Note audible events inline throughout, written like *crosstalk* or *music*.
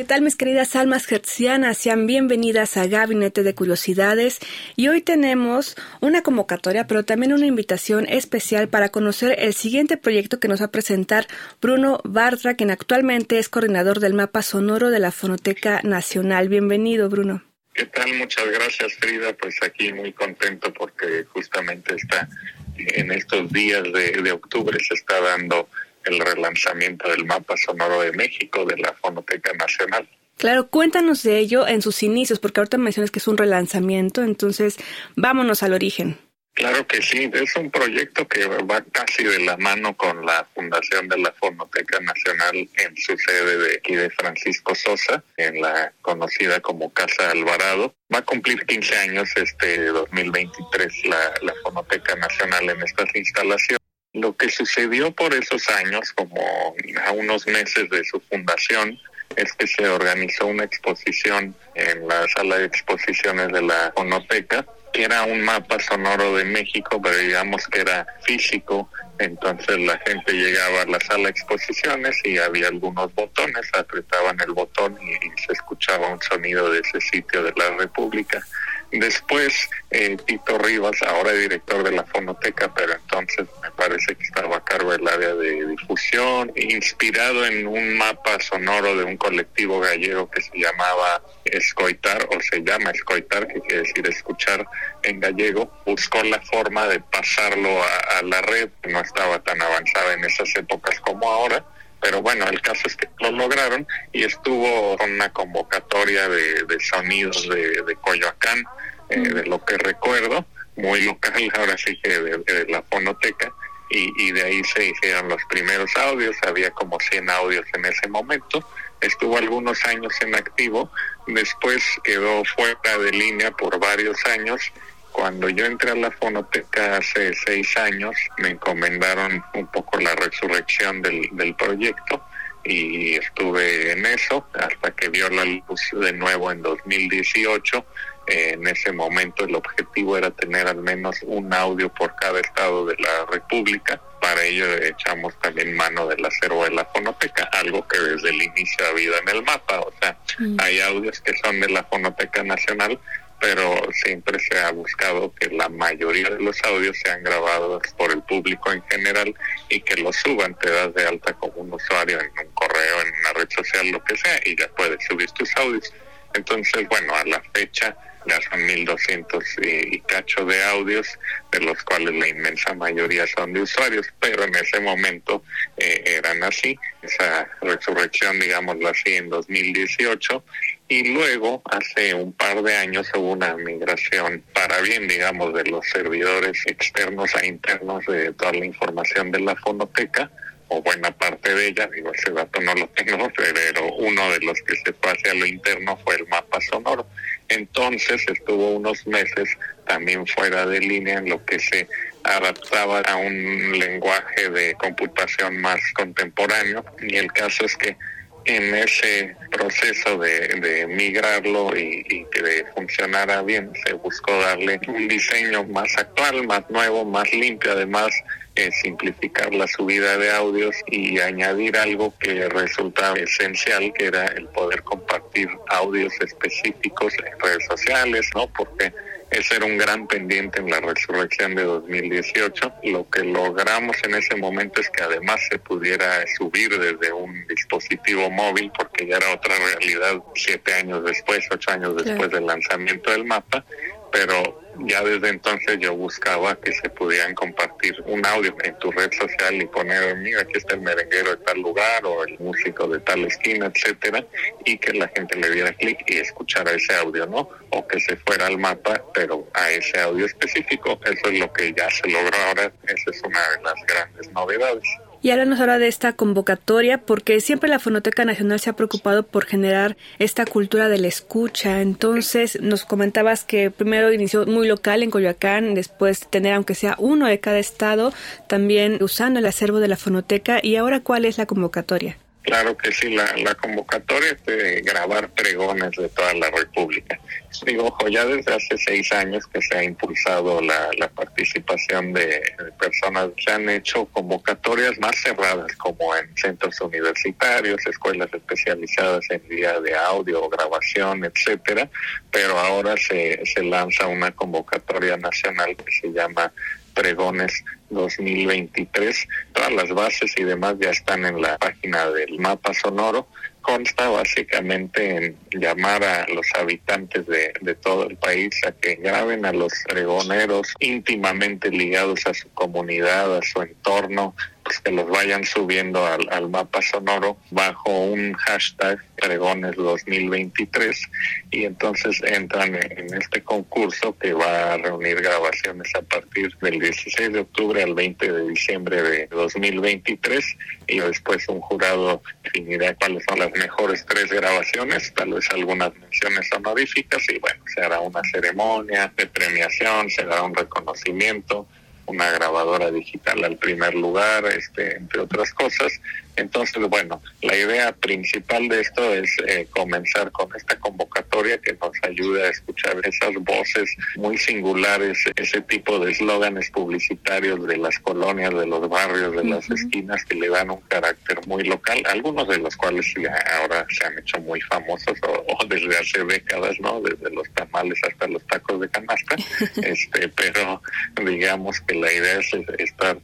¿Qué tal mis queridas almas hertzianas? Sean bienvenidas a Gabinete de Curiosidades y hoy tenemos una convocatoria pero también una invitación especial para conocer el siguiente proyecto que nos va a presentar Bruno Bartra, quien actualmente es coordinador del mapa sonoro de la Fonoteca Nacional. Bienvenido Bruno. ¿Qué tal? Muchas gracias Frida. Pues aquí muy contento porque justamente está en estos días de, octubre se está dando el relanzamiento del mapa sonoro de México de la Fonoteca Nacional. Claro, cuéntanos de ello en sus inicios, porque ahorita mencionas que es un relanzamiento, entonces vámonos al origen. Claro que sí, es un proyecto que va casi de la mano con la fundación de la Fonoteca Nacional en su sede de aquí de Francisco Sosa, en la conocida como Casa Alvarado. Va a cumplir 15 años este 2023 la, la Fonoteca Nacional en estas instalaciones. Lo que sucedió por esos años, como a unos meses de su fundación, es que se organizó una exposición en la sala de exposiciones de la Fonoteca, que era un mapa sonoro de México, pero digamos que era físico, entonces la gente llegaba a la sala de exposiciones y había algunos botones, apretaban el botón y, y se escuchaba un sonido de ese sitio de la República. Después, eh, Tito Rivas, ahora director de la Fonoteca, pero entonces me parece que estaba a cargo del área de difusión, inspirado en un mapa sonoro de un colectivo gallego que se llamaba Escoitar, o se llama Escoitar, que quiere decir escuchar en gallego, buscó la forma de pasarlo a, a la red, no estaba tan avanzada en esas épocas como ahora pero bueno, el caso es que lo lograron y estuvo una convocatoria de, de sonidos de, de Coyoacán, eh, de lo que recuerdo, muy local, *laughs* ahora sí que de, de la fonoteca, y, y, de ahí se hicieron los primeros audios, había como 100 audios en ese momento, estuvo algunos años en activo, después quedó fuera de línea por varios años cuando yo entré a la fonoteca hace seis años, me encomendaron un poco la resurrección del, del proyecto y estuve en eso hasta que vio la luz de nuevo en 2018. Eh, en ese momento el objetivo era tener al menos un audio por cada estado de la República. Para ello echamos también mano del acervo de la fonoteca, algo que desde el inicio ha habido en el mapa. O sea, mm. hay audios que son de la Fonoteca Nacional, pero siempre se ha buscado que la mayoría de los audios sean grabados por el público en general y que los suban, te das de alta como un usuario en un correo, en una red social, lo que sea, y ya puedes subir tus audios. Entonces, bueno, a la fecha ya son 1200 y, y cacho de audios, de los cuales la inmensa mayoría son de usuarios, pero en ese momento eh, eran así, esa resurrección, digámoslo así, en 2018, y luego hace un par de años hubo una migración para bien, digamos, de los servidores externos a internos de toda la información de la fonoteca, o buena parte de ella, digo, ese dato no lo *laughs* tengo, pero uno de los que se fue hacia lo interno fue el mapa sonoro. Entonces estuvo unos meses también fuera de línea en lo que se adaptaba a un lenguaje de computación más contemporáneo y el caso es que en ese proceso de, migrarlo y, y, que funcionara bien, se buscó darle un diseño más actual, más nuevo, más limpio, además eh, simplificar la subida de audios y añadir algo que resultaba esencial, que era el poder compartir audios específicos en redes sociales, ¿no? Porque ese era un gran pendiente en la resurrección de 2018. Lo que logramos en ese momento es que además se pudiera subir desde un dispositivo móvil, porque ya era otra realidad siete años después, ocho años después sí. del lanzamiento del mapa, pero ya desde entonces yo buscaba que se pudieran compartir un audio en tu red social y poner, mira, aquí está el merenguero de tal lugar o el músico de tal esquina, etcétera, y que la gente le diera clic y escuchara ese audio, ¿no? O que se fuera al mapa, pero a ese audio específico. Eso es lo que ya se logró ahora. Esa es una de las grandes novedades. Y háblanos ahora de esta convocatoria, porque siempre la Fonoteca Nacional se ha preocupado por generar esta cultura de la escucha. Entonces, nos comentabas que primero inició muy local en Coyoacán, después tener aunque sea uno de cada estado, también usando el acervo de la Fonoteca. ¿Y ahora cuál es la convocatoria? Claro que sí, la, la convocatoria es de grabar pregones de toda la República. Digo, ojo, ya desde hace seis años que se ha impulsado la, la participación de, personas, se han hecho convocatorias más cerradas, como en centros universitarios, escuelas especializadas en vía de audio, grabación, etcétera, pero ahora se, se lanza una convocatoria nacional que se llama Pregones 2023. Todas las bases y demás ya están en la página del mapa sonoro. Consta básicamente en llamar a los habitantes de, todo el país a que graben a los pregoneros íntimamente ligados a su comunidad, a su entorno, pues que los vayan subiendo al, al mapa sonoro bajo un hashtag pregones 2023 y entonces entran en este concurso que va a reunir grabaciones a partir del 16 de octubre al 20 de diciembre de 2023 y después un jurado definirá cuáles son las mejores tres grabaciones, tal vez algunas menciones honoríficas y bueno, se hará una ceremonia de premiación, se dará un reconocimiento una grabadora digital al primer lugar, este, entre otras cosas. Entonces, bueno, la idea principal de esto es eh, comenzar con esta convocatoria que nos ayude a escuchar esas voces muy singulares, ese tipo de eslóganes publicitarios de las colonias, de los barrios, de las esquinas que le dan un carácter muy local, algunos de los cuales ya ahora se han hecho muy famosos o, o desde hace décadas, ¿no? Desde los tamales hasta los tacos de canasta, *laughs* este, pero digamos que la idea es estar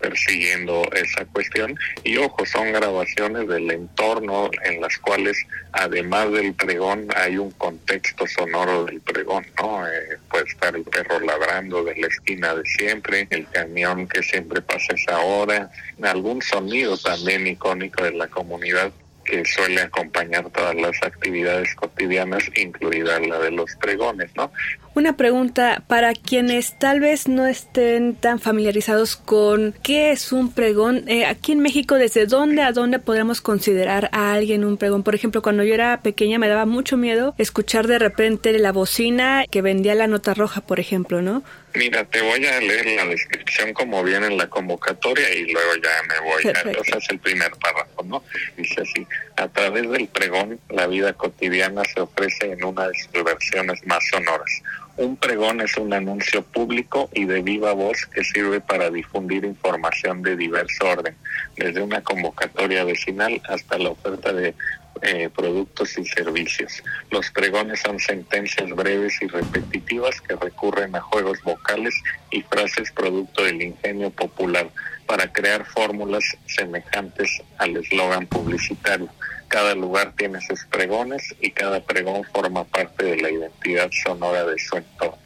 persiguiendo esa cuestión y ojo son grabaciones del entorno en las cuales además del pregón hay un contexto sonoro del pregón no eh, puede estar el perro ladrando de la esquina de siempre el camión que siempre pasa esa hora algún sonido también icónico de la comunidad que suele acompañar todas las actividades cotidianas, incluida la de los pregones, ¿no? Una pregunta para quienes tal vez no estén tan familiarizados con qué es un pregón. Eh, aquí en México, ¿desde dónde a dónde podemos considerar a alguien un pregón? Por ejemplo, cuando yo era pequeña me daba mucho miedo escuchar de repente la bocina que vendía la nota roja, por ejemplo, ¿no? Mira, te voy a leer la descripción como viene en la convocatoria y luego ya me voy. A, o sea, es el primer párrafo, ¿no? Dice así, a través del pregón, la vida cotidiana se ofrece en una de sus versiones más sonoras. Un pregón es un anuncio público y de viva voz que sirve para difundir información de diverso orden, desde una convocatoria vecinal hasta la oferta de eh, productos y servicios. Los pregones son sentencias breves y repetitivas que recurren a juegos vocales y frases producto del ingenio popular para crear fórmulas semejantes al eslogan publicitario. Cada lugar tiene sus pregones y cada pregón forma parte de la identidad sonora de su entorno.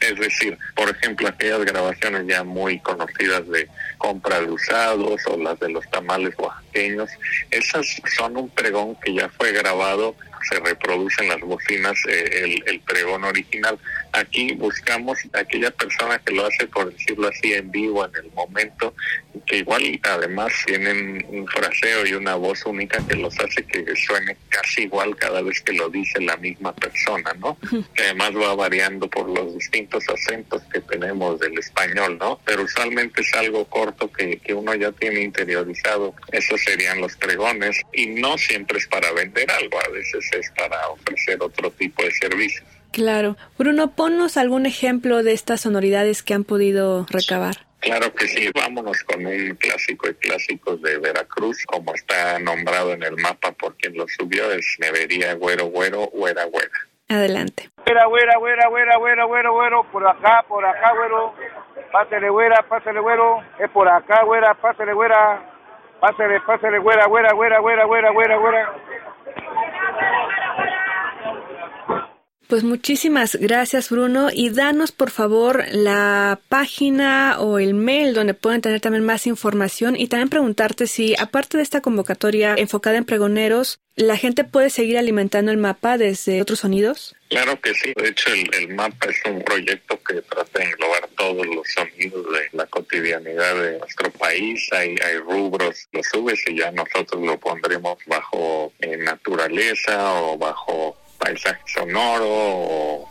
Es decir, por ejemplo, aquellas grabaciones ya muy conocidas de compra de usados o las de los tamales oaxaqueños, esas son un pregón que ya fue grabado, se reproduce en las bocinas eh, el, el pregón original. Aquí buscamos aquella persona que lo hace, por decirlo así, en vivo, en el momento, que igual además tienen un fraseo y una voz única que los hace que suene casi igual cada vez que lo dice la misma persona, ¿no? Que además va variando por los distintos acentos que tenemos del español, ¿no? Pero usualmente es algo corto que, que uno ya tiene interiorizado. Esos serían los pregones y no siempre es para vender algo, a veces es para ofrecer otro tipo de servicios. Claro. Bruno, ponnos algún ejemplo de estas sonoridades que han podido recabar. Claro que sí, vámonos con un clásico de clásicos de Veracruz, como está nombrado en el mapa por quien lo subió, es Nevería Güero Güero, Güera Güera. Adelante. Güera, güera, güera, güera, güera, güera, güero, por acá, por acá, güero, pásele, güera, pásele, güero, es por acá, güera, pásele, güera, pásele, pásele, güera, güera, güera, güera, güera, güera, güera. Pues muchísimas gracias Bruno. Y danos por favor la página o el mail donde pueden tener también más información y también preguntarte si aparte de esta convocatoria enfocada en pregoneros, la gente puede seguir alimentando el mapa desde otros sonidos. Claro que sí, de hecho el, mapa es un proyecto que trata de englobar todos los sonidos de la cotidianidad de nuestro país, hay, hay rubros, lo subes y ya nosotros lo pondremos bajo eh, naturaleza o bajo paisaje sonoro o,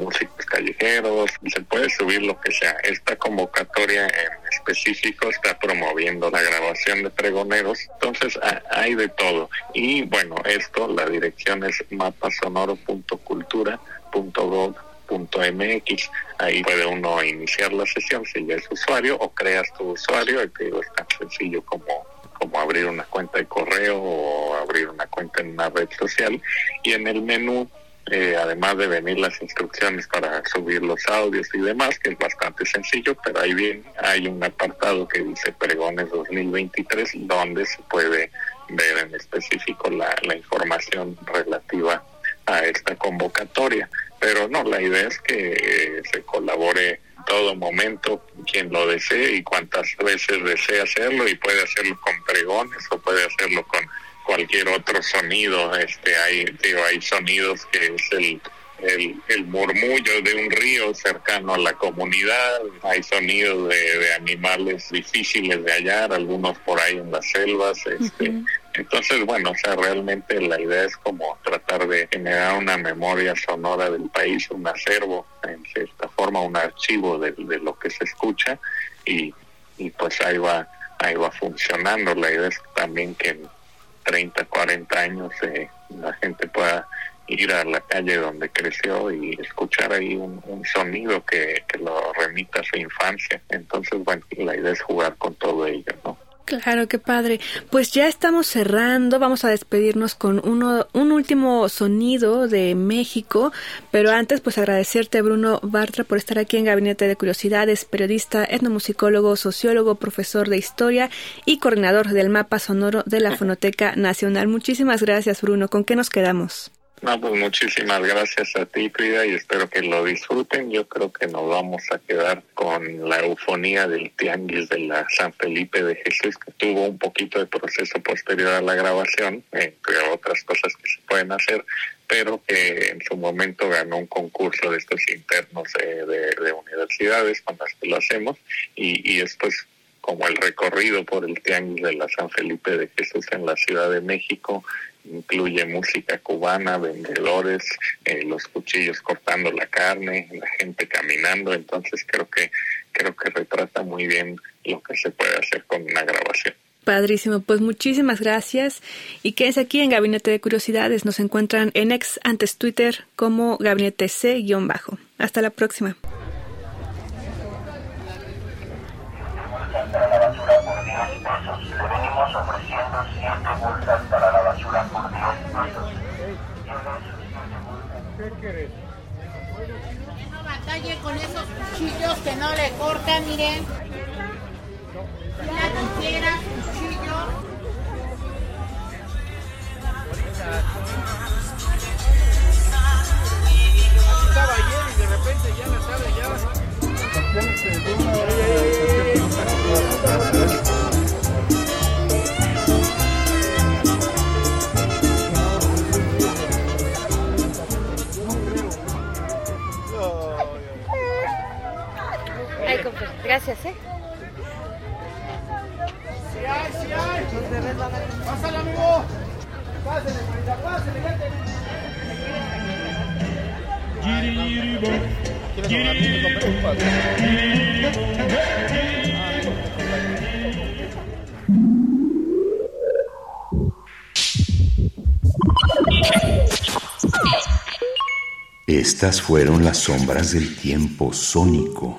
músicos callejeros, se puede subir lo que sea. Esta convocatoria en específico está promoviendo la grabación de pregoneros, entonces hay de todo. Y bueno, esto, la dirección es mapasonoro.cultura.gov.mx. Ahí puede uno iniciar la sesión si ya es usuario o creas tu usuario, y te digo, es tan sencillo como como abrir una cuenta de correo o abrir una cuenta en una red social y en el menú eh, además de venir las instrucciones para subir los audios y demás, que es bastante sencillo, pero ahí bien hay un apartado que dice Pregones 2023, donde se puede ver en específico la, la información relativa a esta convocatoria. Pero no, la idea es que eh, se colabore todo momento quien lo desee y cuantas veces desee hacerlo y puede hacerlo con pregones o puede hacerlo con cualquier otro sonido este hay digo hay sonidos que es el el, murmullo de un río cercano a la comunidad, hay sonidos de, animales difíciles de hallar, algunos por ahí en las selvas, este, entonces, bueno, o sea, realmente la idea es como tratar de generar una memoria sonora del país, un acervo, en cierta forma, un archivo de, lo que se escucha y, y pues ahí va, ahí va funcionando. La idea es también que en 30, 40 años eh, la gente pueda ir a la calle donde creció y escuchar ahí un, un sonido que, que, lo remita a su infancia. Entonces, bueno, la idea es jugar con todo ello. Claro, qué padre. Pues ya estamos cerrando, vamos a despedirnos con uno, un último sonido de México, pero antes pues agradecerte Bruno Bartra por estar aquí en Gabinete de Curiosidades, periodista, etnomusicólogo, sociólogo, profesor de historia y coordinador del mapa sonoro de la *laughs* Fonoteca Nacional. Muchísimas gracias Bruno, ¿con qué nos quedamos? No, pues muchísimas gracias a ti, Frida, y espero que lo disfruten. Yo creo que nos vamos a quedar con la eufonía del Tianguis de la San Felipe de Jesús, que tuvo un poquito de proceso posterior a la grabación, entre otras cosas que se pueden hacer, pero que en su momento ganó un concurso de estos internos de, universidades con las lo hacemos, y, y es pues como el recorrido por el Tianguis de la San Felipe de Jesús en la Ciudad de México, incluye música cubana, vendedores, eh, los cuchillos cortando la carne, la gente caminando, entonces creo que creo que retrata muy bien lo que se puede hacer con una grabación. Padrísimo, pues muchísimas gracias y quédense aquí en Gabinete de Curiosidades. Nos encuentran en ex antes Twitter como Gabinete C-bajo. Hasta la próxima. Que no batalle con esos cuchillos que no le cortan, miren. La tijera, cuchillo. Aquí estaba ayer y de repente ya la tarde ya. Gracias, ¿eh? Sí hay, sí hay. Pásale, amigo. Pásale, pásale, vete. Estas fueron las sombras del tiempo sónico.